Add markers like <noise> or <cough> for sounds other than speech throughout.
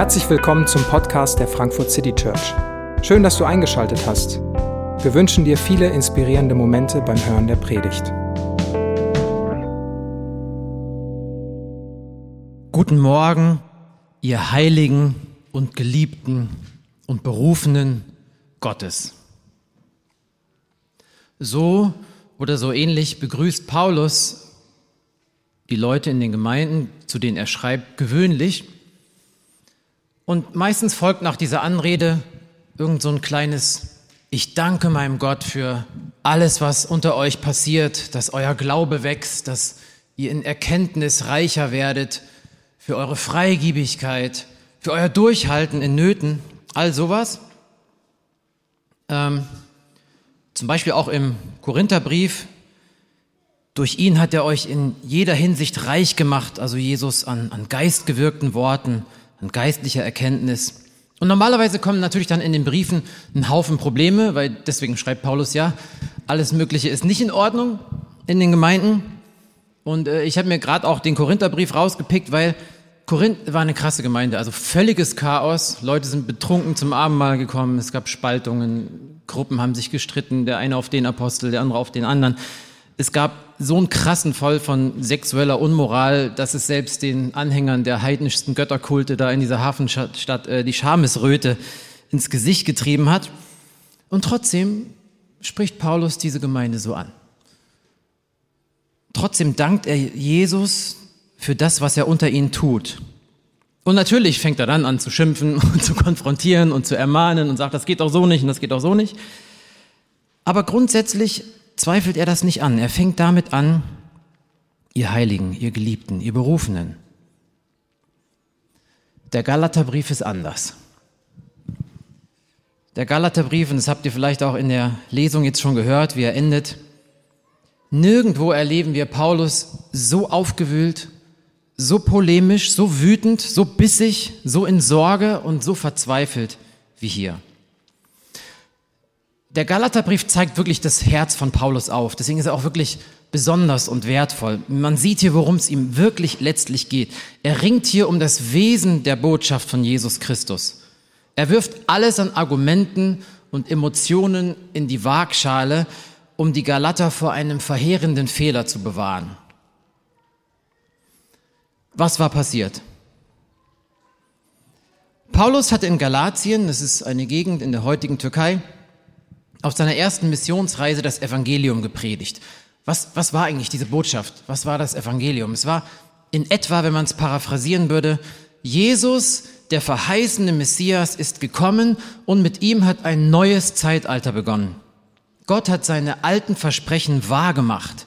Herzlich willkommen zum Podcast der Frankfurt City Church. Schön, dass du eingeschaltet hast. Wir wünschen dir viele inspirierende Momente beim Hören der Predigt. Guten Morgen, ihr Heiligen und Geliebten und Berufenen Gottes. So oder so ähnlich begrüßt Paulus die Leute in den Gemeinden, zu denen er schreibt, gewöhnlich. Und meistens folgt nach dieser Anrede irgend so ein kleines Ich danke meinem Gott für alles, was unter euch passiert, dass euer Glaube wächst, dass ihr in Erkenntnis reicher werdet, für eure Freigiebigkeit, für euer Durchhalten in Nöten, all sowas. Ähm, zum Beispiel auch im Korintherbrief durch ihn hat er euch in jeder Hinsicht reich gemacht, also Jesus an, an geistgewirkten Worten, an geistlicher Erkenntnis. Und normalerweise kommen natürlich dann in den Briefen ein Haufen Probleme, weil deswegen schreibt Paulus ja, alles Mögliche ist nicht in Ordnung in den Gemeinden. Und äh, ich habe mir gerade auch den Korintherbrief rausgepickt, weil Korinth war eine krasse Gemeinde, also völliges Chaos. Leute sind betrunken zum Abendmahl gekommen, es gab Spaltungen, Gruppen haben sich gestritten, der eine auf den Apostel, der andere auf den anderen es gab so einen krassen Fall von sexueller Unmoral, dass es selbst den Anhängern der heidnischsten Götterkulte da in dieser Hafenstadt äh, die Schamesröte ins Gesicht getrieben hat. Und trotzdem spricht Paulus diese Gemeinde so an. Trotzdem dankt er Jesus für das, was er unter ihnen tut. Und natürlich fängt er dann an zu schimpfen <laughs> und zu konfrontieren und zu ermahnen und sagt, das geht doch so nicht und das geht doch so nicht. Aber grundsätzlich zweifelt er das nicht an. Er fängt damit an, ihr Heiligen, ihr Geliebten, ihr Berufenen. Der Galaterbrief ist anders. Der Galaterbrief, und das habt ihr vielleicht auch in der Lesung jetzt schon gehört, wie er endet. Nirgendwo erleben wir Paulus so aufgewühlt, so polemisch, so wütend, so bissig, so in Sorge und so verzweifelt wie hier. Der Galaterbrief zeigt wirklich das Herz von Paulus auf. Deswegen ist er auch wirklich besonders und wertvoll. Man sieht hier, worum es ihm wirklich letztlich geht. Er ringt hier um das Wesen der Botschaft von Jesus Christus. Er wirft alles an Argumenten und Emotionen in die Waagschale, um die Galater vor einem verheerenden Fehler zu bewahren. Was war passiert? Paulus hatte in Galatien, das ist eine Gegend in der heutigen Türkei, auf seiner ersten Missionsreise das Evangelium gepredigt. Was, was war eigentlich diese Botschaft? Was war das Evangelium? Es war in etwa, wenn man es paraphrasieren würde, Jesus, der verheißene Messias, ist gekommen und mit ihm hat ein neues Zeitalter begonnen. Gott hat seine alten Versprechen wahrgemacht.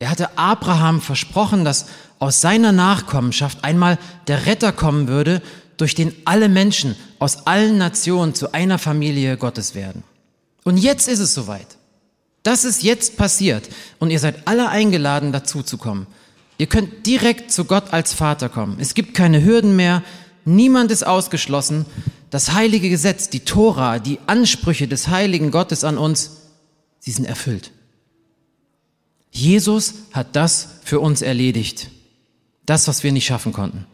Er hatte Abraham versprochen, dass aus seiner Nachkommenschaft einmal der Retter kommen würde, durch den alle Menschen aus allen Nationen zu einer Familie Gottes werden. Und jetzt ist es soweit. Das ist jetzt passiert. Und ihr seid alle eingeladen, dazu zu kommen. Ihr könnt direkt zu Gott als Vater kommen. Es gibt keine Hürden mehr. Niemand ist ausgeschlossen. Das heilige Gesetz, die Tora, die Ansprüche des heiligen Gottes an uns, sie sind erfüllt. Jesus hat das für uns erledigt. Das, was wir nicht schaffen konnten.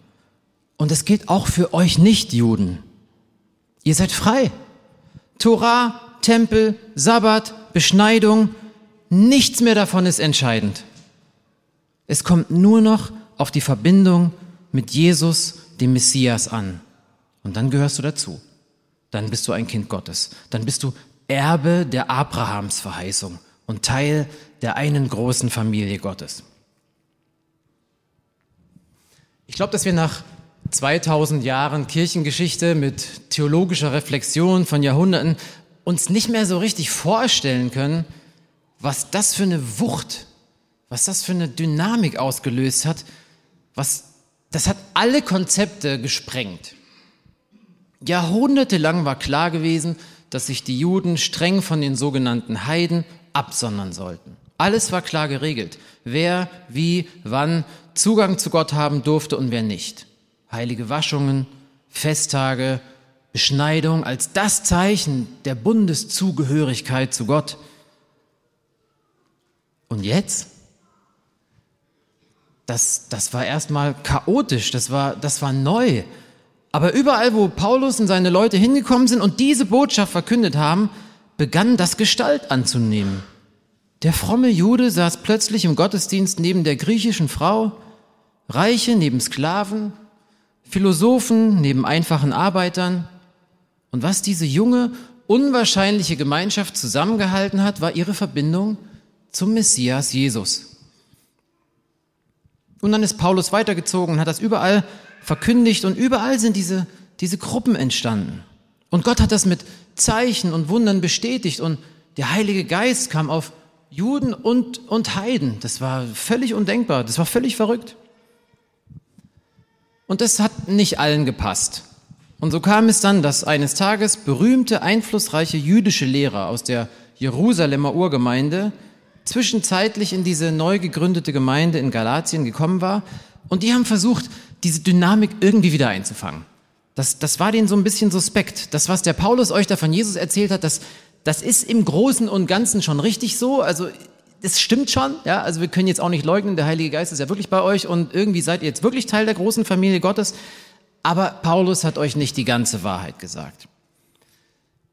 Und es gilt auch für euch Nicht-Juden. Ihr seid frei. Tora, Tempel, Sabbat, Beschneidung, nichts mehr davon ist entscheidend. Es kommt nur noch auf die Verbindung mit Jesus, dem Messias, an. Und dann gehörst du dazu. Dann bist du ein Kind Gottes. Dann bist du Erbe der Abrahamsverheißung und Teil der einen großen Familie Gottes. Ich glaube, dass wir nach 2000 Jahren Kirchengeschichte mit theologischer Reflexion von Jahrhunderten uns nicht mehr so richtig vorstellen können, was das für eine Wucht, was das für eine Dynamik ausgelöst hat, was, das hat alle Konzepte gesprengt. Jahrhundertelang war klar gewesen, dass sich die Juden streng von den sogenannten Heiden absondern sollten. Alles war klar geregelt. Wer, wie, wann Zugang zu Gott haben durfte und wer nicht. Heilige Waschungen, Festtage, Beschneidung als das Zeichen der Bundeszugehörigkeit zu Gott. Und jetzt? Das, das war erstmal chaotisch, das war, das war neu. Aber überall, wo Paulus und seine Leute hingekommen sind und diese Botschaft verkündet haben, begann das Gestalt anzunehmen. Der fromme Jude saß plötzlich im Gottesdienst neben der griechischen Frau, Reiche neben Sklaven, Philosophen neben einfachen Arbeitern. Und was diese junge, unwahrscheinliche Gemeinschaft zusammengehalten hat, war ihre Verbindung zum Messias Jesus. Und dann ist Paulus weitergezogen und hat das überall verkündigt und überall sind diese, diese Gruppen entstanden. Und Gott hat das mit Zeichen und Wundern bestätigt und der Heilige Geist kam auf Juden und, und Heiden. Das war völlig undenkbar, das war völlig verrückt. Und das hat nicht allen gepasst. Und so kam es dann, dass eines Tages berühmte, einflussreiche jüdische Lehrer aus der Jerusalemer Urgemeinde zwischenzeitlich in diese neu gegründete Gemeinde in Galatien gekommen war. Und die haben versucht, diese Dynamik irgendwie wieder einzufangen. Das, das war denen so ein bisschen suspekt. Das, was der Paulus euch da von Jesus erzählt hat, das, das ist im Großen und Ganzen schon richtig so. Also das stimmt schon, ja, also wir können jetzt auch nicht leugnen, der Heilige Geist ist ja wirklich bei euch und irgendwie seid ihr jetzt wirklich Teil der großen Familie Gottes. Aber Paulus hat euch nicht die ganze Wahrheit gesagt.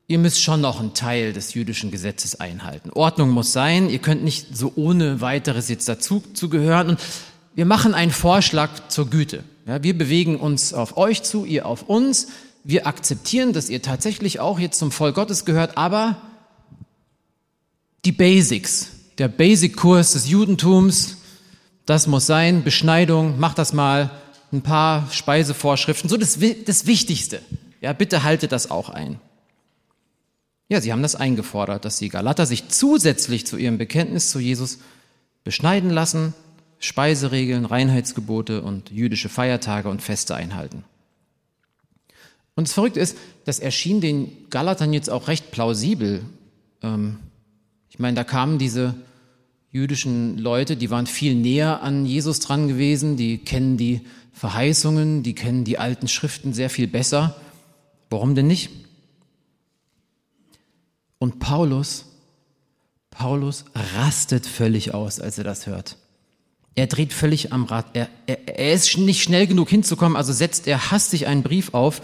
Ihr müsst schon noch einen Teil des jüdischen Gesetzes einhalten. Ordnung muss sein, ihr könnt nicht so ohne weiteres jetzt dazu zugehören. Und wir machen einen Vorschlag zur Güte. Ja, wir bewegen uns auf euch zu, ihr auf uns. Wir akzeptieren, dass ihr tatsächlich auch jetzt zum Volk Gottes gehört, aber die Basics, der Basic-Kurs des Judentums, das muss sein, Beschneidung, mach das mal, ein paar Speisevorschriften, so das, das Wichtigste. Ja, bitte haltet das auch ein. Ja, sie haben das eingefordert, dass die Galater sich zusätzlich zu ihrem Bekenntnis zu Jesus beschneiden lassen, Speiseregeln, Reinheitsgebote und jüdische Feiertage und Feste einhalten. Und das Verrückte ist, das erschien den Galatern jetzt auch recht plausibel. Ähm, ich meine, da kamen diese jüdischen Leute, die waren viel näher an Jesus dran gewesen, die kennen die Verheißungen, die kennen die alten Schriften sehr viel besser. Warum denn nicht? Und Paulus, Paulus rastet völlig aus, als er das hört. Er dreht völlig am Rad. Er, er, er ist nicht schnell genug hinzukommen, also setzt er hastig einen Brief auf.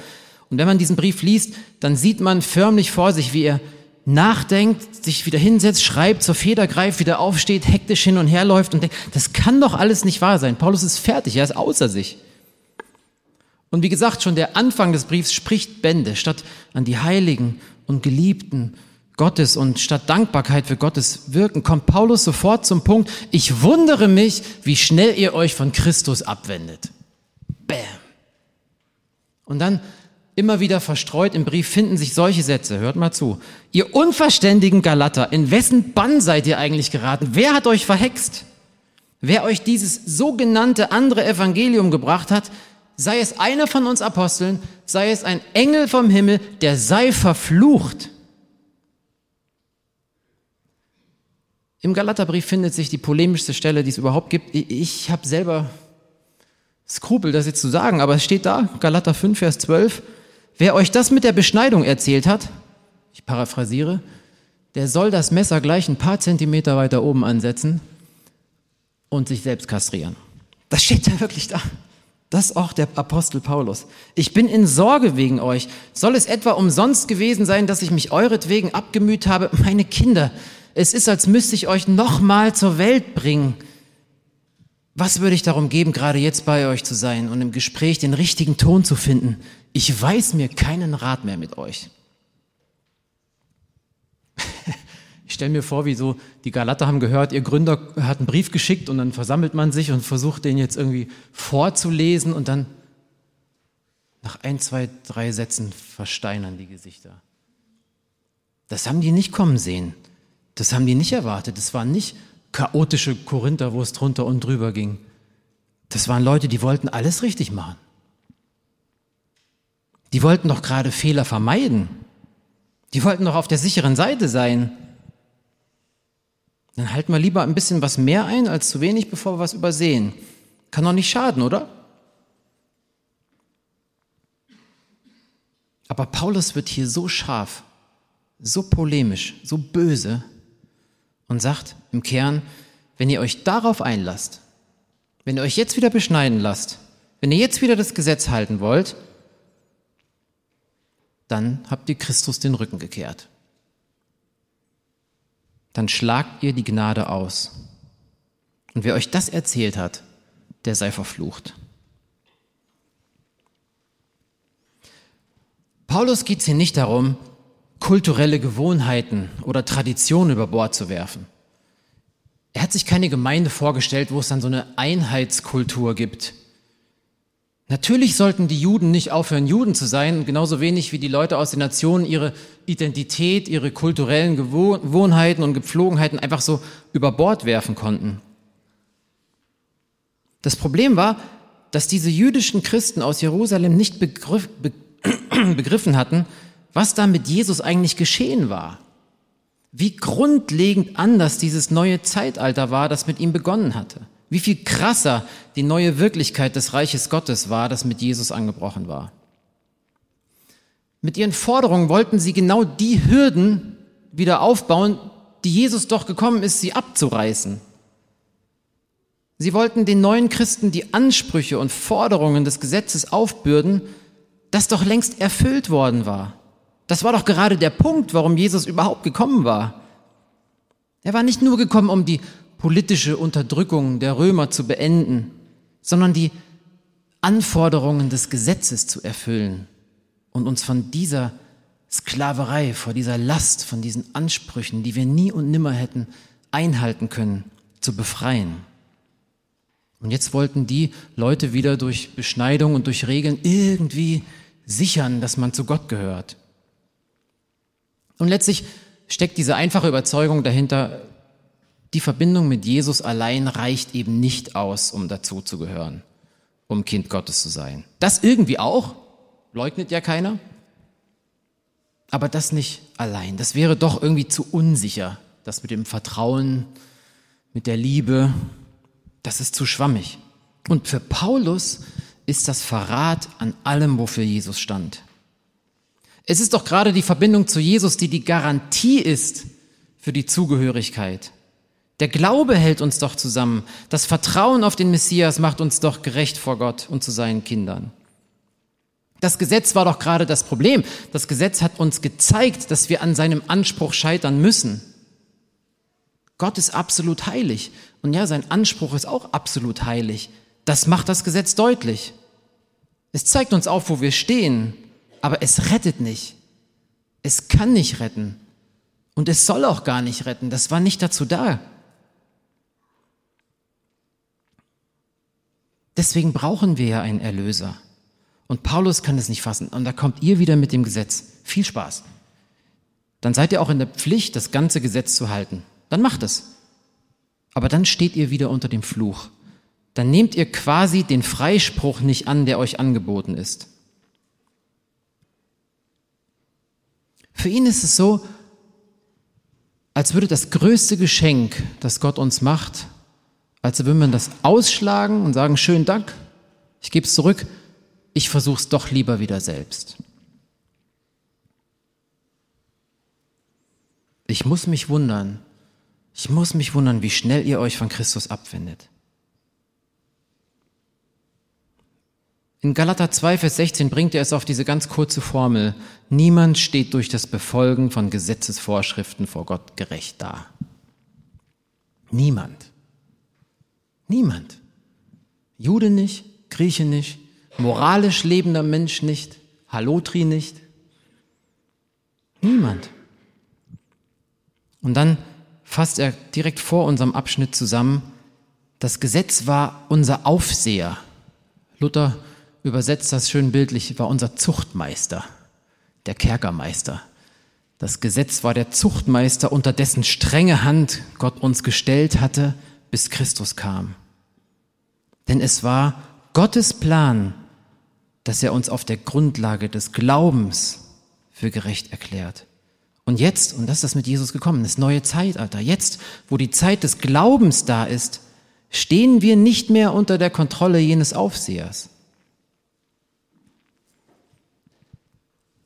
Und wenn man diesen Brief liest, dann sieht man förmlich vor sich, wie er nachdenkt, sich wieder hinsetzt, schreibt, zur Feder greift, wieder aufsteht, hektisch hin und her läuft und denkt, das kann doch alles nicht wahr sein. Paulus ist fertig, er ist außer sich. Und wie gesagt, schon der Anfang des Briefs spricht Bände. Statt an die Heiligen und Geliebten Gottes und statt Dankbarkeit für Gottes Wirken kommt Paulus sofort zum Punkt, ich wundere mich, wie schnell ihr euch von Christus abwendet. Bäm. Und dann Immer wieder verstreut im Brief finden sich solche Sätze. Hört mal zu. Ihr unverständigen Galater, in wessen Bann seid ihr eigentlich geraten? Wer hat euch verhext? Wer euch dieses sogenannte andere Evangelium gebracht hat, sei es einer von uns Aposteln, sei es ein Engel vom Himmel, der sei verflucht. Im Galaterbrief findet sich die polemischste Stelle, die es überhaupt gibt. Ich habe selber Skrupel, das jetzt zu sagen, aber es steht da, Galater 5, Vers 12. Wer euch das mit der Beschneidung erzählt hat, ich paraphrasiere, der soll das Messer gleich ein paar Zentimeter weiter oben ansetzen und sich selbst kastrieren. Das steht da wirklich da. Das ist auch der Apostel Paulus. Ich bin in Sorge wegen euch. Soll es etwa umsonst gewesen sein, dass ich mich euretwegen abgemüht habe? Meine Kinder, es ist, als müsste ich euch nochmal zur Welt bringen. Was würde ich darum geben, gerade jetzt bei euch zu sein und im Gespräch den richtigen Ton zu finden? Ich weiß mir keinen Rat mehr mit euch. <laughs> Ich stelle mir vor, wie so die Galater haben gehört, ihr Gründer hat einen Brief geschickt und dann versammelt man sich und versucht den jetzt irgendwie vorzulesen und dann nach ein, zwei, drei Sätzen versteinern die Gesichter. Das haben die nicht kommen sehen. Das haben die nicht erwartet. Das waren nicht chaotische Korinther, wo es drunter und drüber ging. Das waren Leute, die wollten alles richtig machen. Die wollten doch gerade Fehler vermeiden. Die wollten doch auf der sicheren Seite sein. Dann halten wir lieber ein bisschen was mehr ein als zu wenig, bevor wir was übersehen. Kann doch nicht schaden, oder? Aber Paulus wird hier so scharf, so polemisch, so böse und sagt im Kern, wenn ihr euch darauf einlasst, wenn ihr euch jetzt wieder beschneiden lasst, wenn ihr jetzt wieder das Gesetz halten wollt, dann habt ihr Christus den Rücken gekehrt. Dann schlagt ihr die Gnade aus. Und wer euch das erzählt hat, der sei verflucht. Paulus geht es hier nicht darum, kulturelle Gewohnheiten oder Traditionen über Bord zu werfen. Er hat sich keine Gemeinde vorgestellt, wo es dann so eine Einheitskultur gibt. Natürlich sollten die Juden nicht aufhören, Juden zu sein, genauso wenig wie die Leute aus den Nationen ihre Identität, ihre kulturellen Gewohnheiten und Gepflogenheiten einfach so über Bord werfen konnten. Das Problem war, dass diese jüdischen Christen aus Jerusalem nicht begriff, be, <clears throat> begriffen hatten, was da mit Jesus eigentlich geschehen war. Wie grundlegend anders dieses neue Zeitalter war, das mit ihm begonnen hatte. Wie viel krasser die neue Wirklichkeit des Reiches Gottes war, das mit Jesus angebrochen war. Mit ihren Forderungen wollten sie genau die Hürden wieder aufbauen, die Jesus doch gekommen ist, sie abzureißen. Sie wollten den neuen Christen die Ansprüche und Forderungen des Gesetzes aufbürden, das doch längst erfüllt worden war. Das war doch gerade der Punkt, warum Jesus überhaupt gekommen war. Er war nicht nur gekommen, um die politische Unterdrückung der Römer zu beenden, sondern die Anforderungen des Gesetzes zu erfüllen und uns von dieser Sklaverei, vor dieser Last, von diesen Ansprüchen, die wir nie und nimmer hätten einhalten können, zu befreien. Und jetzt wollten die Leute wieder durch Beschneidung und durch Regeln irgendwie sichern, dass man zu Gott gehört. Und letztlich steckt diese einfache Überzeugung dahinter, die Verbindung mit Jesus allein reicht eben nicht aus, um dazu zu gehören, um Kind Gottes zu sein. Das irgendwie auch, leugnet ja keiner. Aber das nicht allein. Das wäre doch irgendwie zu unsicher. Das mit dem Vertrauen, mit der Liebe, das ist zu schwammig. Und für Paulus ist das Verrat an allem, wofür Jesus stand. Es ist doch gerade die Verbindung zu Jesus, die die Garantie ist für die Zugehörigkeit. Der Glaube hält uns doch zusammen. Das Vertrauen auf den Messias macht uns doch gerecht vor Gott und zu seinen Kindern. Das Gesetz war doch gerade das Problem. Das Gesetz hat uns gezeigt, dass wir an seinem Anspruch scheitern müssen. Gott ist absolut heilig. Und ja, sein Anspruch ist auch absolut heilig. Das macht das Gesetz deutlich. Es zeigt uns auf, wo wir stehen aber es rettet nicht. Es kann nicht retten. Und es soll auch gar nicht retten. Das war nicht dazu da. Deswegen brauchen wir ja einen Erlöser. Und Paulus kann es nicht fassen. Und da kommt ihr wieder mit dem Gesetz. Viel Spaß. Dann seid ihr auch in der Pflicht, das ganze Gesetz zu halten. Dann macht es. Aber dann steht ihr wieder unter dem Fluch. Dann nehmt ihr quasi den Freispruch nicht an, der euch angeboten ist. Für ihn ist es so, als würde das größte Geschenk, das Gott uns macht, als würde man das ausschlagen und sagen, schönen Dank, ich gebe es zurück, ich versuche es doch lieber wieder selbst. Ich muss mich wundern, ich muss mich wundern, wie schnell ihr euch von Christus abwendet. In Galater 2, Vers 16 bringt er es auf diese ganz kurze Formel. Niemand steht durch das Befolgen von Gesetzesvorschriften vor Gott gerecht da. Niemand. Niemand. Jude nicht, Grieche nicht, moralisch lebender Mensch nicht, Halotri nicht. Niemand. Und dann fasst er direkt vor unserem Abschnitt zusammen, das Gesetz war unser Aufseher. Luther übersetzt das schön bildlich, war unser Zuchtmeister, der Kerkermeister. Das Gesetz war der Zuchtmeister, unter dessen strenge Hand Gott uns gestellt hatte, bis Christus kam. Denn es war Gottes Plan, dass er uns auf der Grundlage des Glaubens für gerecht erklärt. Und jetzt, und das ist das mit Jesus gekommen, das neue Zeitalter, jetzt, wo die Zeit des Glaubens da ist, stehen wir nicht mehr unter der Kontrolle jenes Aufsehers.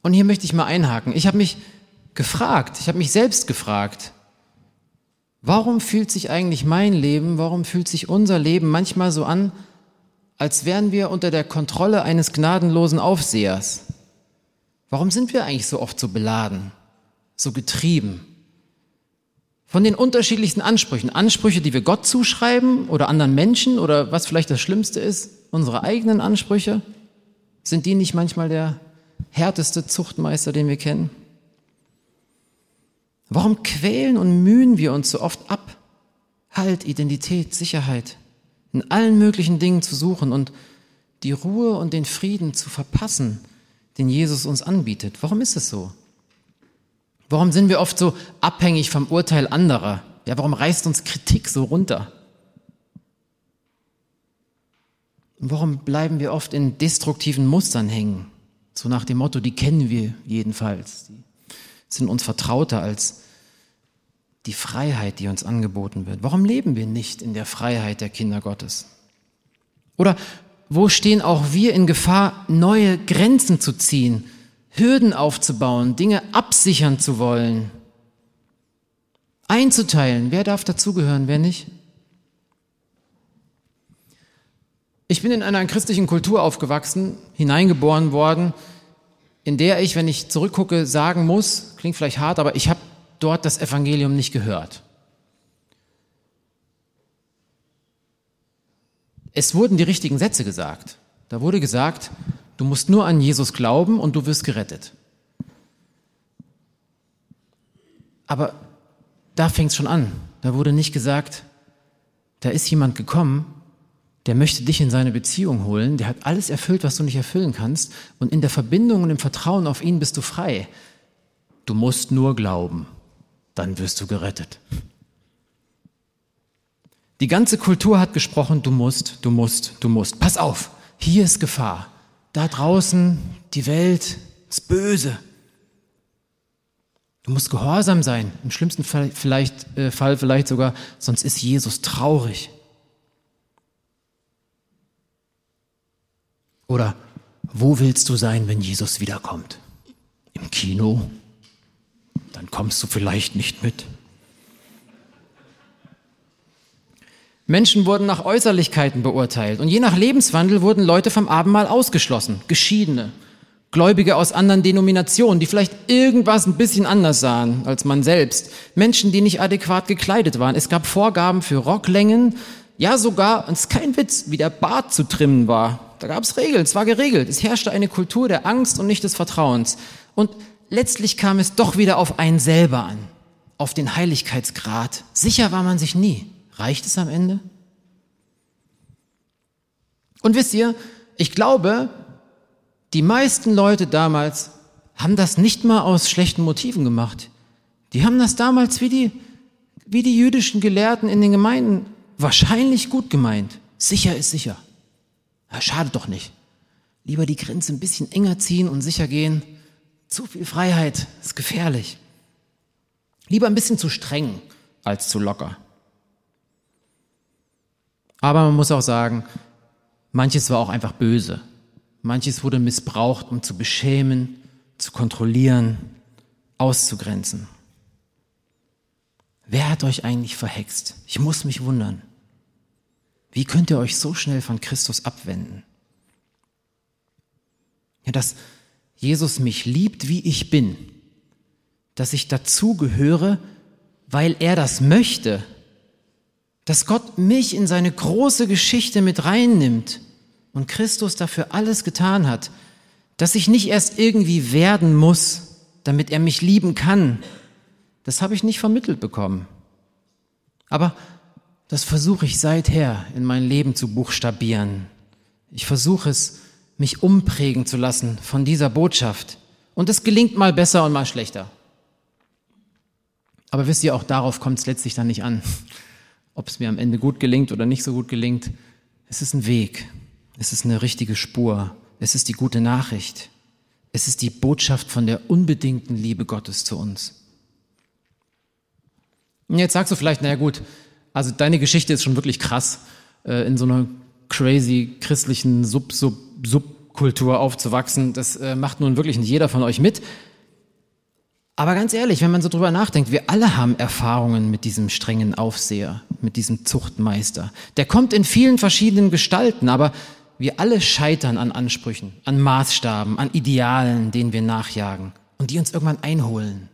Und hier möchte ich mal einhaken. Ich habe mich gefragt, ich habe mich selbst gefragt, warum fühlt sich eigentlich mein Leben, warum fühlt sich unser Leben manchmal so an, als wären wir unter der Kontrolle eines gnadenlosen Aufsehers? Warum sind wir eigentlich so oft so beladen, so getrieben? Von den unterschiedlichsten Ansprüchen. Ansprüche, die wir Gott zuschreiben oder anderen Menschen oder was vielleicht das Schlimmste ist, unsere eigenen Ansprüche. Sind die nicht manchmal der härteste Zuchtmeister, den wir kennen? Warum quälen und mühen wir uns so oft ab? Halt, Identität, Sicherheit, in allen möglichen Dingen zu suchen und die Ruhe und den Frieden zu verpassen, den Jesus uns anbietet. Warum ist es so? Warum sind wir oft so abhängig vom Urteil anderer? Ja, warum reißt uns Kritik so runter? Warum bleiben wir oft in destruktiven Mustern hängen? So nach dem Motto, die kennen wir jedenfalls. Die sind uns vertrauter als die Freiheit, die uns angeboten wird. Warum leben wir nicht in der Freiheit der Kinder Gottes? Oder wo stehen auch wir in Gefahr, neue Grenzen zu ziehen, Hürden aufzubauen, Dinge absichern zu wollen, einzuteilen, wer darf dazugehören, wer nicht? Ich bin in einer christlichen Kultur aufgewachsen, hineingeboren worden, in der ich, wenn ich zurückgucke, sagen muss, klingt vielleicht hart, aber ich habe dort das Evangelium nicht gehört. Es wurden die richtigen Sätze gesagt. Da wurde gesagt, du musst nur an Jesus glauben und du wirst gerettet. Aber da fängt es schon an. Da wurde nicht gesagt, da ist jemand gekommen, der möchte dich in seine Beziehung holen, der hat alles erfüllt, was du nicht erfüllen kannst, und in der Verbindung und im Vertrauen auf ihn bist du frei. Du musst nur glauben, dann wirst du gerettet. Die ganze Kultur hat gesprochen, du musst, du musst, du musst. Pass auf, hier ist Gefahr. Da draußen, die Welt ist böse. Du musst gehorsam sein, im schlimmsten Fall vielleicht, äh, Fall vielleicht sogar, sonst ist Jesus traurig. Oder wo willst du sein, wenn Jesus wiederkommt? Im Kino? Dann kommst du vielleicht nicht mit. Menschen wurden nach Äußerlichkeiten beurteilt und je nach Lebenswandel wurden Leute vom Abendmahl ausgeschlossen, Geschiedene, Gläubige aus anderen Denominationen, die vielleicht irgendwas ein bisschen anders sahen als man selbst, Menschen, die nicht adäquat gekleidet waren. Es gab Vorgaben für Rocklängen, ja sogar, und es ist kein Witz, wie der Bart zu trimmen war. Da gab es Regeln, es war geregelt. Es herrschte eine Kultur der Angst und nicht des Vertrauens. Und letztlich kam es doch wieder auf einen selber an, auf den Heiligkeitsgrad. Sicher war man sich nie. Reicht es am Ende? Und wisst ihr, ich glaube, die meisten Leute damals haben das nicht mal aus schlechten Motiven gemacht. Die haben das damals wie die, wie die jüdischen Gelehrten in den Gemeinden wahrscheinlich gut gemeint. Sicher ist sicher. Ja, schadet doch nicht. Lieber die Grenze ein bisschen enger ziehen und sicher gehen. Zu viel Freiheit ist gefährlich. Lieber ein bisschen zu streng als zu locker. Aber man muss auch sagen, manches war auch einfach böse. Manches wurde missbraucht, um zu beschämen, zu kontrollieren, auszugrenzen. Wer hat euch eigentlich verhext? Ich muss mich wundern. Wie könnt ihr euch so schnell von Christus abwenden? Ja, dass Jesus mich liebt, wie ich bin, dass ich dazugehöre, weil er das möchte, dass Gott mich in seine große Geschichte mit reinnimmt und Christus dafür alles getan hat, dass ich nicht erst irgendwie werden muss, damit er mich lieben kann, das habe ich nicht vermittelt bekommen. Aber das versuche ich seither in mein Leben zu buchstabieren. Ich versuche es, mich umprägen zu lassen von dieser Botschaft. Und es gelingt mal besser und mal schlechter. Aber wisst ihr, auch darauf kommt es letztlich dann nicht an ob es mir am Ende gut gelingt oder nicht so gut gelingt. Es ist ein Weg. Es ist eine richtige Spur. Es ist die gute Nachricht. Es ist die Botschaft von der unbedingten Liebe Gottes zu uns. Und jetzt sagst du vielleicht, naja gut, also deine Geschichte ist schon wirklich krass, äh, in so einer crazy christlichen Sub, Sub, Subkultur aufzuwachsen. Das äh, macht nun wirklich nicht jeder von euch mit. Aber ganz ehrlich, wenn man so drüber nachdenkt, wir alle haben Erfahrungen mit diesem strengen Aufseher, mit diesem Zuchtmeister. Der kommt in vielen verschiedenen Gestalten, aber wir alle scheitern an Ansprüchen, an Maßstaben, an Idealen, denen wir nachjagen und die uns irgendwann einholen.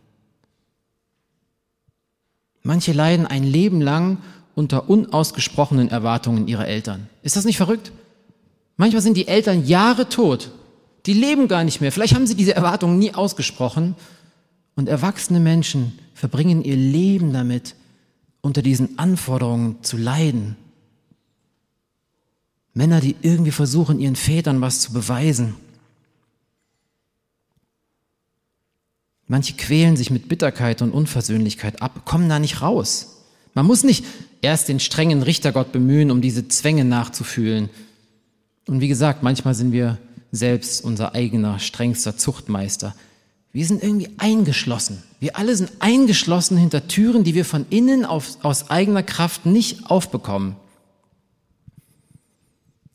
Manche leiden ein Leben lang unter unausgesprochenen Erwartungen ihrer Eltern. Ist das nicht verrückt? Manchmal sind die Eltern Jahre tot. Die leben gar nicht mehr. Vielleicht haben sie diese Erwartungen nie ausgesprochen. Und erwachsene Menschen verbringen ihr Leben damit, unter diesen Anforderungen zu leiden. Männer, die irgendwie versuchen, ihren Vätern was zu beweisen. Manche quälen sich mit Bitterkeit und Unversöhnlichkeit ab, kommen da nicht raus. Man muss nicht erst den strengen Richtergott bemühen, um diese Zwänge nachzufühlen. Und wie gesagt, manchmal sind wir selbst unser eigener strengster Zuchtmeister. Wir sind irgendwie eingeschlossen. Wir alle sind eingeschlossen hinter Türen, die wir von innen auf, aus eigener Kraft nicht aufbekommen.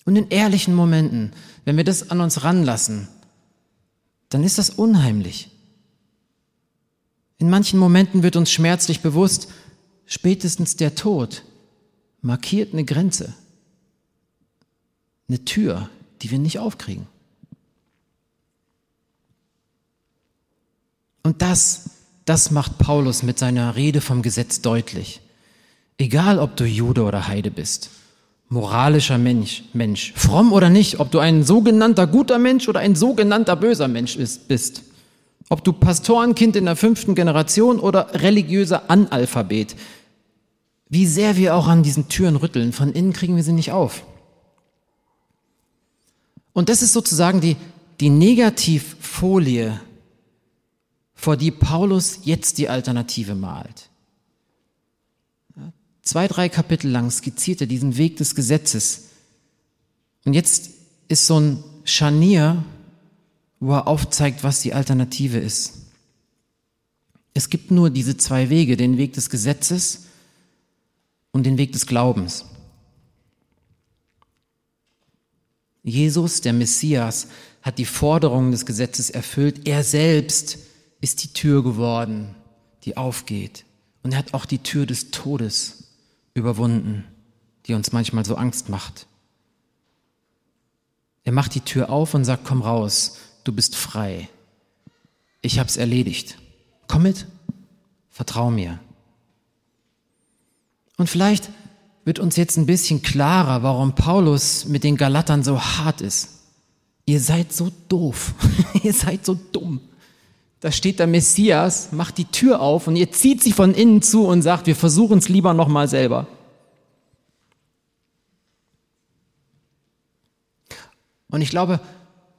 Und in ehrlichen Momenten, wenn wir das an uns ranlassen, dann ist das unheimlich. In manchen Momenten wird uns schmerzlich bewusst, spätestens der Tod markiert eine Grenze, eine Tür, die wir nicht aufkriegen. Und das, das macht Paulus mit seiner Rede vom Gesetz deutlich. Egal, ob du Jude oder Heide bist, moralischer Mensch, Mensch, fromm oder nicht, ob du ein sogenannter guter Mensch oder ein sogenannter böser Mensch bist, ob du Pastorenkind in der fünften Generation oder religiöser Analphabet, wie sehr wir auch an diesen Türen rütteln, von innen kriegen wir sie nicht auf. Und das ist sozusagen die, die Negativfolie vor die Paulus jetzt die Alternative malt. Zwei, drei Kapitel lang skizziert er diesen Weg des Gesetzes. Und jetzt ist so ein Scharnier, wo er aufzeigt, was die Alternative ist. Es gibt nur diese zwei Wege, den Weg des Gesetzes und den Weg des Glaubens. Jesus, der Messias, hat die Forderungen des Gesetzes erfüllt. Er selbst ist die Tür geworden, die aufgeht. Und er hat auch die Tür des Todes überwunden, die uns manchmal so Angst macht. Er macht die Tür auf und sagt, komm raus, du bist frei. Ich hab's erledigt. Komm mit, vertrau mir. Und vielleicht wird uns jetzt ein bisschen klarer, warum Paulus mit den Galatern so hart ist. Ihr seid so doof, <laughs> ihr seid so dumm da steht der Messias, macht die Tür auf und ihr zieht sie von innen zu und sagt, wir versuchen es lieber nochmal selber. Und ich glaube,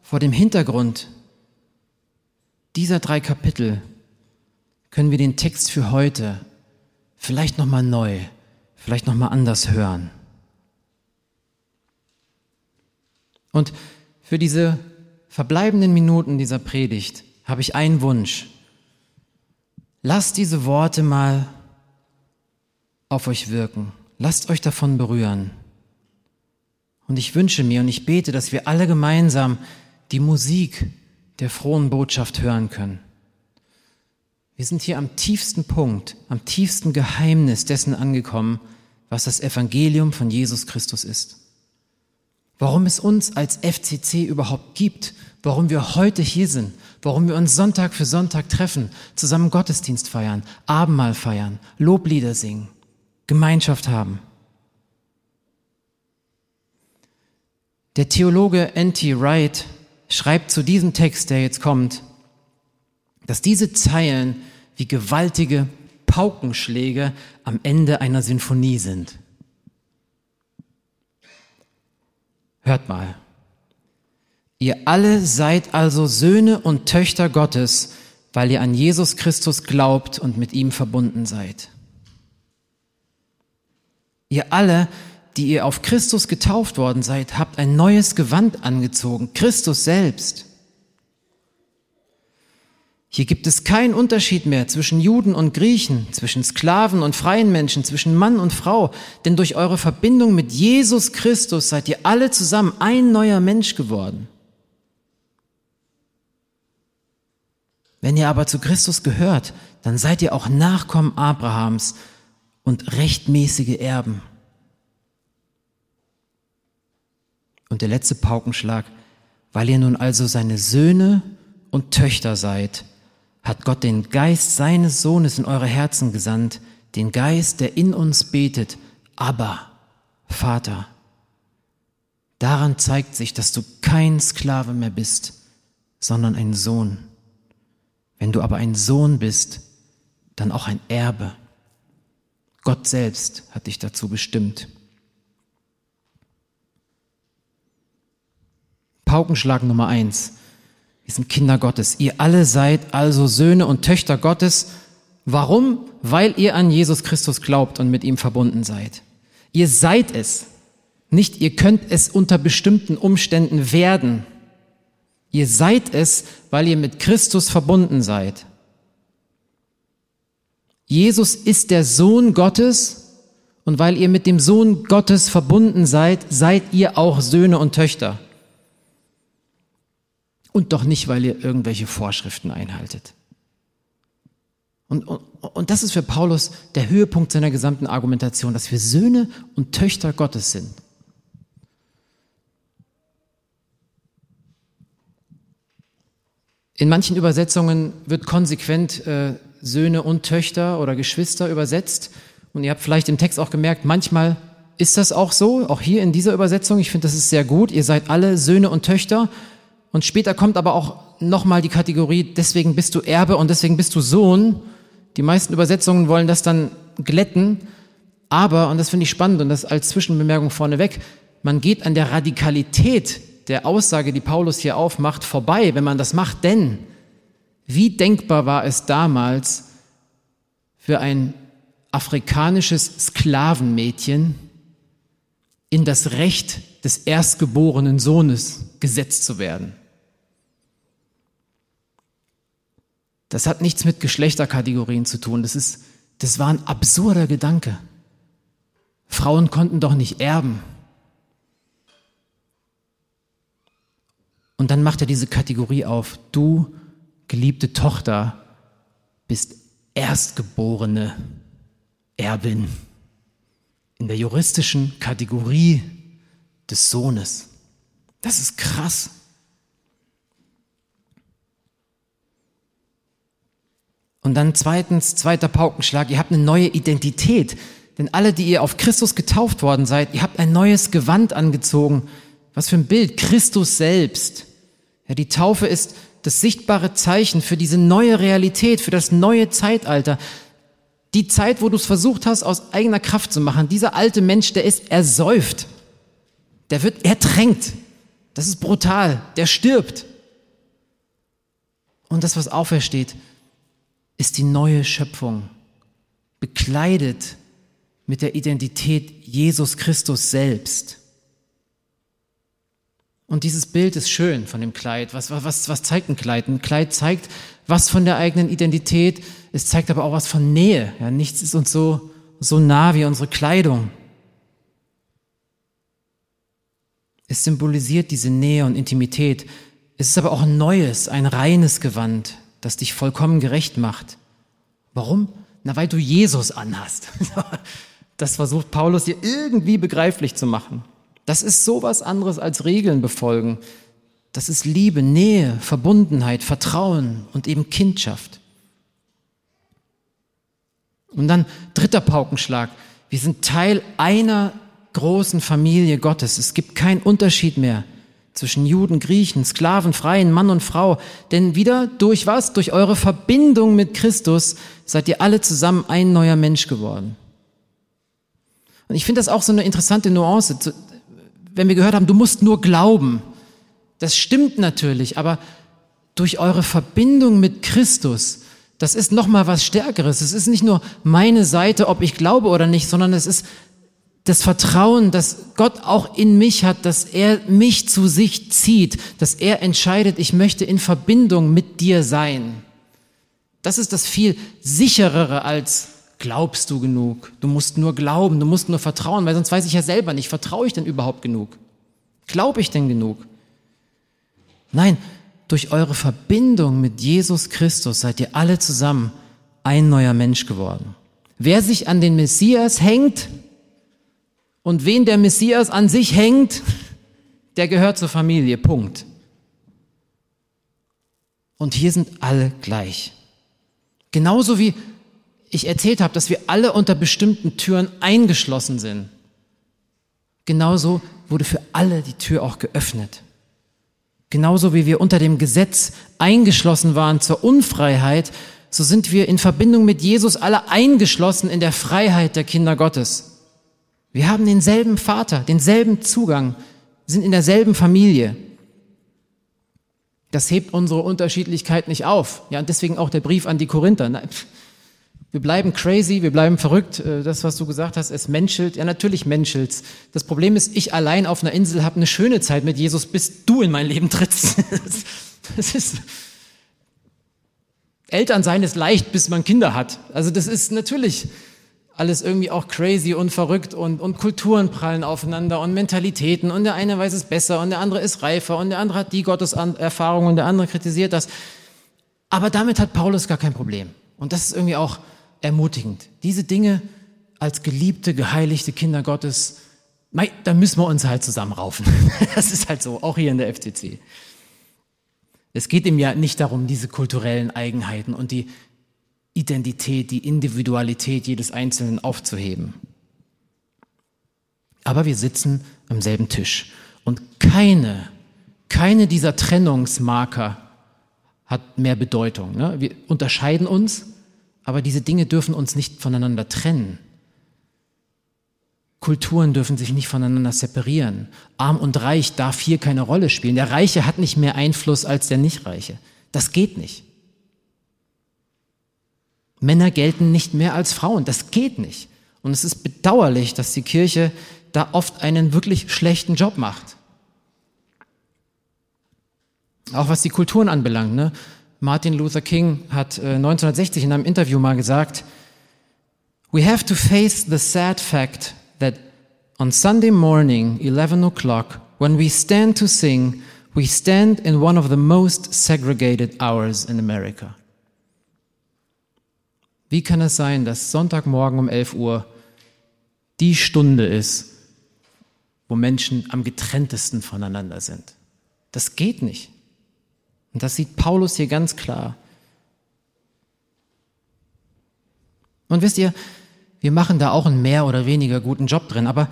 vor dem Hintergrund dieser drei Kapitel können wir den Text für heute vielleicht nochmal neu, vielleicht nochmal anders hören. Und für diese verbleibenden Minuten dieser Predigt habe ich einen Wunsch. Lasst diese Worte mal auf euch wirken. Lasst euch davon berühren. Und ich wünsche mir und ich bete, dass wir alle gemeinsam die Musik der frohen Botschaft hören können. Wir sind hier am tiefsten Punkt, am tiefsten Geheimnis dessen angekommen, was das Evangelium von Jesus Christus ist. Warum es uns als FCC überhaupt gibt, warum wir heute hier sind, warum wir uns Sonntag für Sonntag treffen, zusammen Gottesdienst feiern, Abendmahl feiern, Loblieder singen, Gemeinschaft haben. Der Theologe N.T. Wright schreibt zu diesem Text, der jetzt kommt, dass diese Zeilen wie gewaltige Paukenschläge am Ende einer Sinfonie sind. Hört mal. Ihr alle seid also Söhne und Töchter Gottes, weil ihr an Jesus Christus glaubt und mit ihm verbunden seid. Ihr alle, die ihr auf Christus getauft worden seid, habt ein neues Gewand angezogen, Christus selbst. Hier gibt es keinen Unterschied mehr zwischen Juden und Griechen, zwischen Sklaven und freien Menschen, zwischen Mann und Frau, denn durch eure Verbindung mit Jesus Christus seid ihr alle zusammen ein neuer Mensch geworden. Wenn ihr aber zu Christus gehört, dann seid ihr auch Nachkommen Abrahams und rechtmäßige Erben. Und der letzte Paukenschlag, weil ihr nun also seine Söhne und Töchter seid, hat Gott den Geist seines Sohnes in eure Herzen gesandt, den Geist, der in uns betet, aber Vater. Daran zeigt sich, dass du kein Sklave mehr bist, sondern ein Sohn. Wenn du aber ein Sohn bist, dann auch ein Erbe. Gott selbst hat dich dazu bestimmt. Paukenschlag Nummer eins. Wir sind Kinder Gottes. Ihr alle seid also Söhne und Töchter Gottes. Warum? Weil ihr an Jesus Christus glaubt und mit ihm verbunden seid. Ihr seid es. Nicht ihr könnt es unter bestimmten Umständen werden. Ihr seid es, weil ihr mit Christus verbunden seid. Jesus ist der Sohn Gottes und weil ihr mit dem Sohn Gottes verbunden seid, seid ihr auch Söhne und Töchter. Und doch nicht, weil ihr irgendwelche Vorschriften einhaltet. Und, und, und das ist für Paulus der Höhepunkt seiner gesamten Argumentation, dass wir Söhne und Töchter Gottes sind. In manchen Übersetzungen wird konsequent äh, Söhne und Töchter oder Geschwister übersetzt. Und ihr habt vielleicht im Text auch gemerkt, manchmal ist das auch so, auch hier in dieser Übersetzung. Ich finde, das ist sehr gut. Ihr seid alle Söhne und Töchter. Und später kommt aber auch nochmal die Kategorie, deswegen bist du Erbe und deswegen bist du Sohn. Die meisten Übersetzungen wollen das dann glätten. Aber, und das finde ich spannend und das als Zwischenbemerkung vorneweg, man geht an der Radikalität der Aussage, die Paulus hier aufmacht, vorbei, wenn man das macht. Denn wie denkbar war es damals für ein afrikanisches Sklavenmädchen in das Recht des erstgeborenen Sohnes gesetzt zu werden? Das hat nichts mit Geschlechterkategorien zu tun. Das ist, das war ein absurder Gedanke. Frauen konnten doch nicht erben. Und dann macht er diese Kategorie auf. Du, geliebte Tochter, bist erstgeborene Erbin in der juristischen Kategorie des Sohnes. Das ist krass. Und dann zweitens, zweiter Paukenschlag, ihr habt eine neue Identität. Denn alle, die ihr auf Christus getauft worden seid, ihr habt ein neues Gewand angezogen. Was für ein Bild, Christus selbst. Ja, die Taufe ist das sichtbare Zeichen für diese neue Realität, für das neue Zeitalter. Die Zeit, wo du es versucht hast, aus eigener Kraft zu machen. Dieser alte Mensch, der ist ersäuft. Der wird ertränkt. Das ist brutal. Der stirbt. Und das, was aufersteht, ist die neue Schöpfung. Bekleidet mit der Identität Jesus Christus selbst. Und dieses Bild ist schön von dem Kleid. Was, was, was zeigt ein Kleid? Ein Kleid zeigt was von der eigenen Identität. Es zeigt aber auch was von Nähe. Ja, nichts ist uns so, so nah wie unsere Kleidung. Es symbolisiert diese Nähe und Intimität. Es ist aber auch ein neues, ein reines Gewand, das dich vollkommen gerecht macht. Warum? Na, weil du Jesus anhast. <laughs> Das versucht Paulus dir irgendwie begreiflich zu machen. Das ist sowas anderes als Regeln befolgen. Das ist Liebe, Nähe, Verbundenheit, Vertrauen und eben Kindschaft. Und dann dritter Paukenschlag. Wir sind Teil einer großen Familie Gottes. Es gibt keinen Unterschied mehr zwischen Juden, Griechen, Sklaven, Freien, Mann und Frau. Denn wieder durch was? Durch eure Verbindung mit Christus seid ihr alle zusammen ein neuer Mensch geworden. Und ich finde das auch so eine interessante Nuance wenn wir gehört haben, du musst nur glauben. Das stimmt natürlich, aber durch eure Verbindung mit Christus, das ist noch mal was Stärkeres. Es ist nicht nur meine Seite, ob ich glaube oder nicht, sondern es ist das Vertrauen, dass Gott auch in mich hat, dass er mich zu sich zieht, dass er entscheidet, ich möchte in Verbindung mit dir sein. Das ist das viel sicherere als glaubst du genug? Du musst nur glauben, du musst nur vertrauen, weil sonst weiß ich ja selber nicht, vertraue ich denn überhaupt genug? Glaube ich denn genug? Nein, durch eure Verbindung mit Jesus Christus seid ihr alle zusammen ein neuer Mensch geworden. Wer sich an den Messias hängt und wen der Messias an sich hängt, Der gehört zur Familie, Punkt. Und hier sind alle gleich. Genauso wie ich erzählt habe, dass wir alle unter bestimmten Türen eingeschlossen sind. Genauso wurde für alle die Tür auch geöffnet. Genauso wie wir unter dem Gesetz eingeschlossen waren zur Unfreiheit, so sind wir in Verbindung mit Jesus alle eingeschlossen in der Freiheit der Kinder Gottes. Wir haben denselben Vater, denselben Zugang, sind in derselben Familie. Das hebt unsere Unterschiedlichkeit nicht auf. Ja, und deswegen auch der Brief an die Korinther. Wir bleiben crazy, wir bleiben verrückt. Äh, das, was du gesagt hast, es menschelt. Ja, natürlich menschelt's. Das Problem ist, ich allein auf einer Insel habe eine schöne Zeit mit Jesus, bis du in mein Leben trittst. <laughs> Das ist, Elternsein ist leicht, bis man Kinder hat. Also das ist natürlich alles irgendwie auch crazy und verrückt und, und Kulturen prallen aufeinander und Mentalitäten und der eine weiß es besser und der andere ist reifer und der andere hat die Gotteserfahrung und der andere kritisiert das. Aber damit hat Paulus gar kein Problem. Und das ist irgendwie auch ermutigend. Diese Dinge als geliebte, geheiligte Kinder Gottes, da müssen wir uns halt zusammenraufen. <laughs> Das ist halt so, auch hier in der FCC. Es geht ihm ja nicht darum, diese kulturellen Eigenheiten und die Identität, die Individualität jedes Einzelnen aufzuheben. Aber wir sitzen am selben Tisch und keine, keine dieser Trennungsmarker hat mehr Bedeutung. Ne? Wir unterscheiden uns, aber diese Dinge dürfen uns nicht voneinander trennen. Kulturen dürfen sich nicht voneinander separieren. Arm und Reich darf hier keine Rolle spielen. Der Reiche hat nicht mehr Einfluss als der Nichtreiche. Das geht nicht. Männer gelten nicht mehr als Frauen. Das geht nicht. Und es ist bedauerlich, dass die Kirche da oft einen wirklich schlechten Job macht. Auch was die Kulturen anbelangt. Ne? Martin Luther King hat äh, 1960 in einem Interview mal gesagt, We have to face the sad fact that on Sunday morning, 11 o'clock, when we stand to sing, we stand in one of the most segregated hours in America. Wie kann es sein, dass Sonntagmorgen um 11 Uhr die Stunde ist, wo Menschen am getrenntesten voneinander sind? Das geht nicht. Und das sieht Paulus hier ganz klar. Und wisst ihr, wir machen da auch einen mehr oder weniger guten Job drin. Aber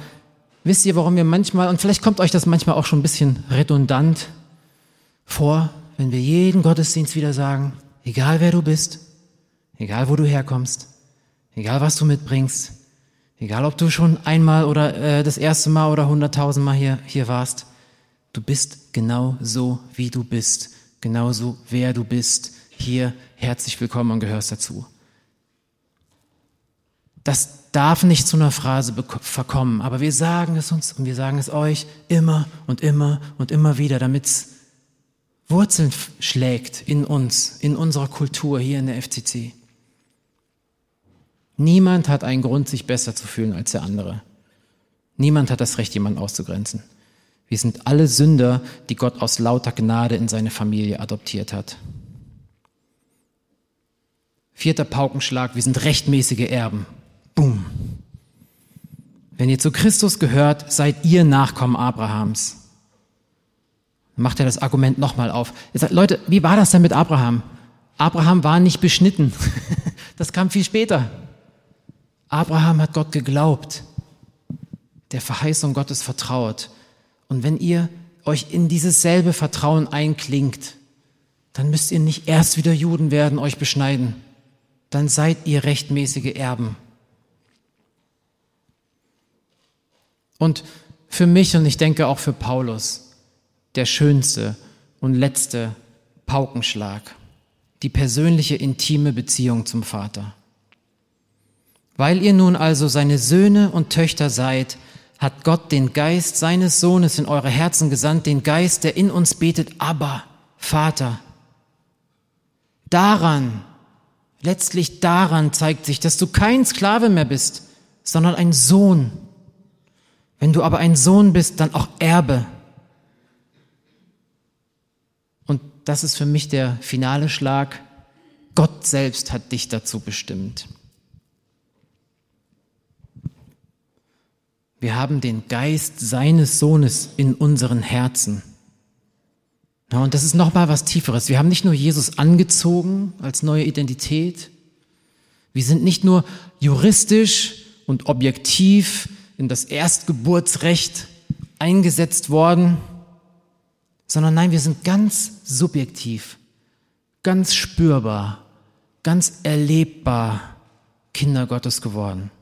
wisst ihr, warum wir manchmal, und vielleicht kommt euch das manchmal auch schon ein bisschen redundant vor, wenn wir jeden Gottesdienst wieder sagen, egal wer du bist, egal wo du herkommst, egal was du mitbringst, egal ob du schon einmal oder äh, das erste Mal oder hunderttausendmal hier, hier warst, du bist genau so, wie du bist, genauso wer du bist, hier herzlich willkommen und gehörst dazu. Das darf nicht zu einer Phrase verkommen, aber wir sagen es uns und wir sagen es euch immer und immer und immer wieder, damit es Wurzeln schlägt in uns, in unserer Kultur hier in der FCC. Niemand hat einen Grund, sich besser zu fühlen als der andere. Niemand hat das Recht, jemanden auszugrenzen. Wir sind alle Sünder, die Gott aus lauter Gnade in seine Familie adoptiert hat. Vierter Paukenschlag, wir sind rechtmäßige Erben. Boom. Wenn ihr zu Christus gehört, seid ihr Nachkommen Abrahams. Macht er das Argument nochmal auf. Er sagt, Leute, wie war das denn mit Abraham? Abraham war nicht beschnitten. <laughs> Das kam viel später. Abraham hat Gott geglaubt, der Verheißung Gottes vertraut. Und wenn ihr euch in dieses selbe Vertrauen einklingt, dann müsst ihr nicht erst wieder Juden werden, euch beschneiden. Dann seid ihr rechtmäßige Erben. Und für mich und ich denke auch für Paulus der schönste und letzte Paukenschlag, die persönliche intime Beziehung zum Vater. Weil ihr nun also seine Söhne und Töchter seid, hat Gott den Geist seines Sohnes in eure Herzen gesandt, den Geist, der in uns betet, aber Vater. Daran, letztlich daran zeigt sich, dass du kein Sklave mehr bist, sondern ein Sohn. Wenn du aber ein Sohn bist, dann auch Erbe. Und das ist für mich der finale Schlag. Gott selbst hat dich dazu bestimmt. Wir haben den Geist seines Sohnes in unseren Herzen. Ja, und das ist nochmal was Tieferes. Wir haben nicht nur Jesus angezogen als neue Identität. Wir sind nicht nur juristisch und objektiv in das Erstgeburtsrecht eingesetzt worden, sondern nein, wir sind ganz subjektiv, ganz spürbar, ganz erlebbar Kinder Gottes geworden.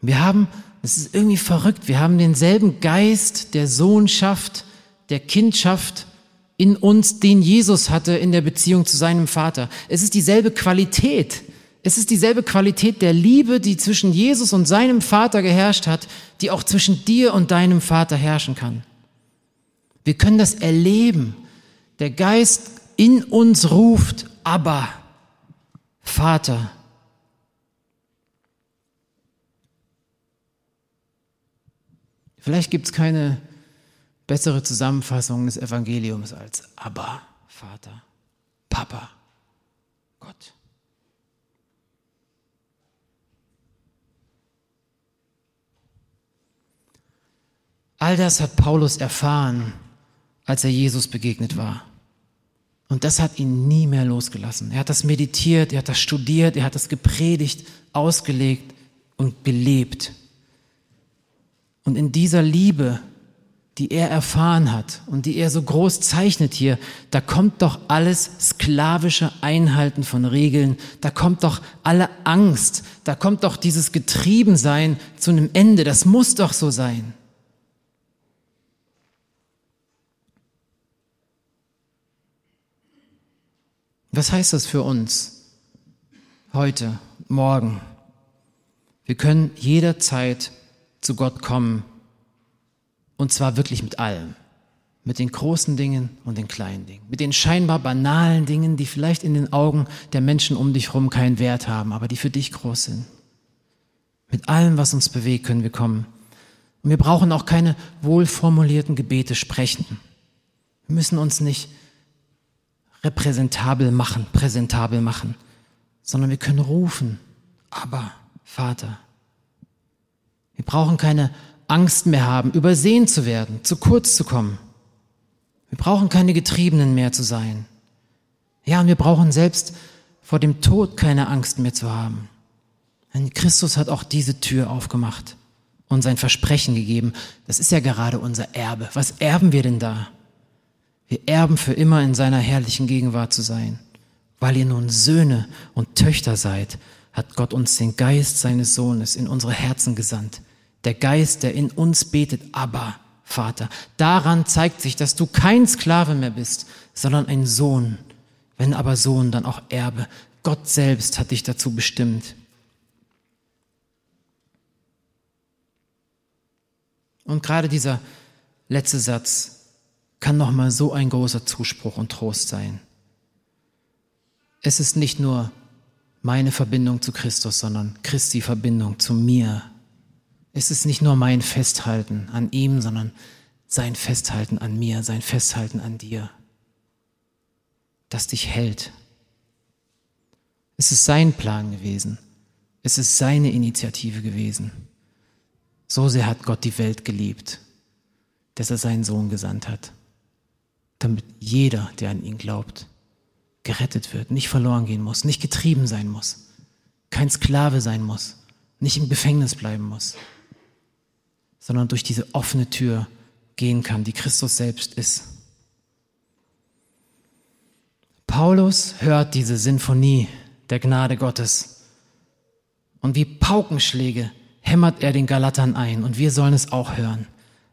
Wir haben, es ist irgendwie verrückt, wir haben denselben Geist der Sohnschaft, der Kindschaft in uns, den Jesus hatte in der Beziehung zu seinem Vater. Es ist dieselbe Qualität. Es ist dieselbe Qualität der Liebe, die zwischen Jesus und seinem Vater geherrscht hat, die auch zwischen dir und deinem Vater herrschen kann. Wir können das erleben. Der Geist in uns ruft, aber Vater. Vielleicht gibt es keine bessere Zusammenfassung des Evangeliums als Abba, Vater, Papa, Gott. All das hat Paulus erfahren, als er Jesus begegnet war. Und das hat ihn nie mehr losgelassen. Er hat das meditiert, er hat das studiert, er hat das gepredigt, ausgelegt und gelebt. Und in dieser Liebe, die er erfahren hat und die er so groß zeichnet hier, da kommt doch alles sklavische Einhalten von Regeln, da kommt doch alle Angst, da kommt doch dieses Getriebensein zu einem Ende, das muss doch so sein. Was heißt das für uns heute, morgen? Wir können jederzeit zu Gott kommen. Und zwar wirklich mit allem. Mit den großen Dingen und den kleinen Dingen. Mit den scheinbar banalen Dingen, die vielleicht in den Augen der Menschen um dich herum keinen Wert haben, aber die für dich groß sind. Mit allem, was uns bewegt, können wir kommen. Und wir brauchen auch keine wohlformulierten Gebete sprechen. Wir müssen uns nicht repräsentabel machen, präsentabel machen, sondern wir können rufen, aber Vater, wir brauchen keine Angst mehr haben, übersehen zu werden, zu kurz zu kommen. Wir brauchen keine Getriebenen mehr zu sein. Ja, und wir brauchen selbst vor dem Tod keine Angst mehr zu haben. Denn Christus hat auch diese Tür aufgemacht und sein Versprechen gegeben. Das ist ja gerade unser Erbe. Was erben wir denn da? Wir erben für immer in seiner herrlichen Gegenwart zu sein. Weil ihr nun Söhne und Töchter seid, hat Gott uns den Geist seines Sohnes in unsere Herzen gesandt. Der Geist, der in uns betet, aber Vater. Daran zeigt sich, dass du kein Sklave mehr bist, sondern ein Sohn. Wenn aber Sohn, dann auch Erbe. Gott selbst hat dich dazu bestimmt. Und gerade dieser letzte Satz kann noch mal so ein großer Zuspruch und Trost sein. Es ist nicht nur meine Verbindung zu Christus, sondern Christi Verbindung zu mir. Es ist nicht nur mein Festhalten an ihm, sondern sein Festhalten an mir, sein Festhalten an dir, das dich hält. Es ist sein Plan gewesen. Es ist seine Initiative gewesen. So sehr hat Gott die Welt geliebt, dass er seinen Sohn gesandt hat, damit jeder, der an ihn glaubt, gerettet wird, nicht verloren gehen muss, nicht getrieben sein muss, kein Sklave sein muss, nicht im Gefängnis bleiben muss, sondern durch diese offene Tür gehen kann, die Christus selbst ist. Paulus hört diese Sinfonie der Gnade Gottes und wie Paukenschläge hämmert er den Galatern ein und wir sollen es auch hören.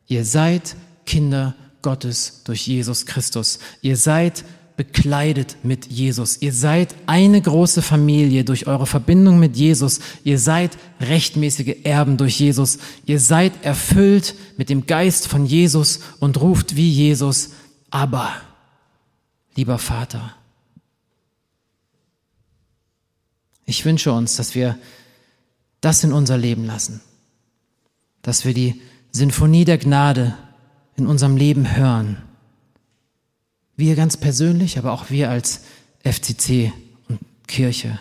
Ihr seid Kinder Gottes durch Jesus Christus. Ihr seid bekleidet mit Jesus. Ihr seid eine große Familie durch eure Verbindung mit Jesus. Ihr seid rechtmäßige Erben durch Jesus. Ihr seid erfüllt mit dem Geist von Jesus und ruft wie Jesus, aber, lieber Vater. Ich wünsche uns, dass wir das in unser Leben lassen, dass wir die Sinfonie der Gnade in unserem Leben hören wir ganz persönlich, aber auch wir als FCC und Kirche,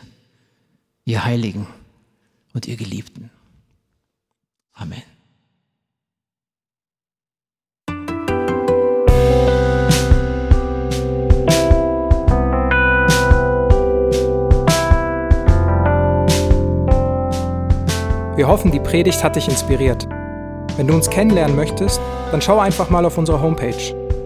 ihr Heiligen und ihr Geliebten. Amen. Wir hoffen, die Predigt hat dich inspiriert. Wenn du uns kennenlernen möchtest, dann schau einfach mal auf unsere Homepage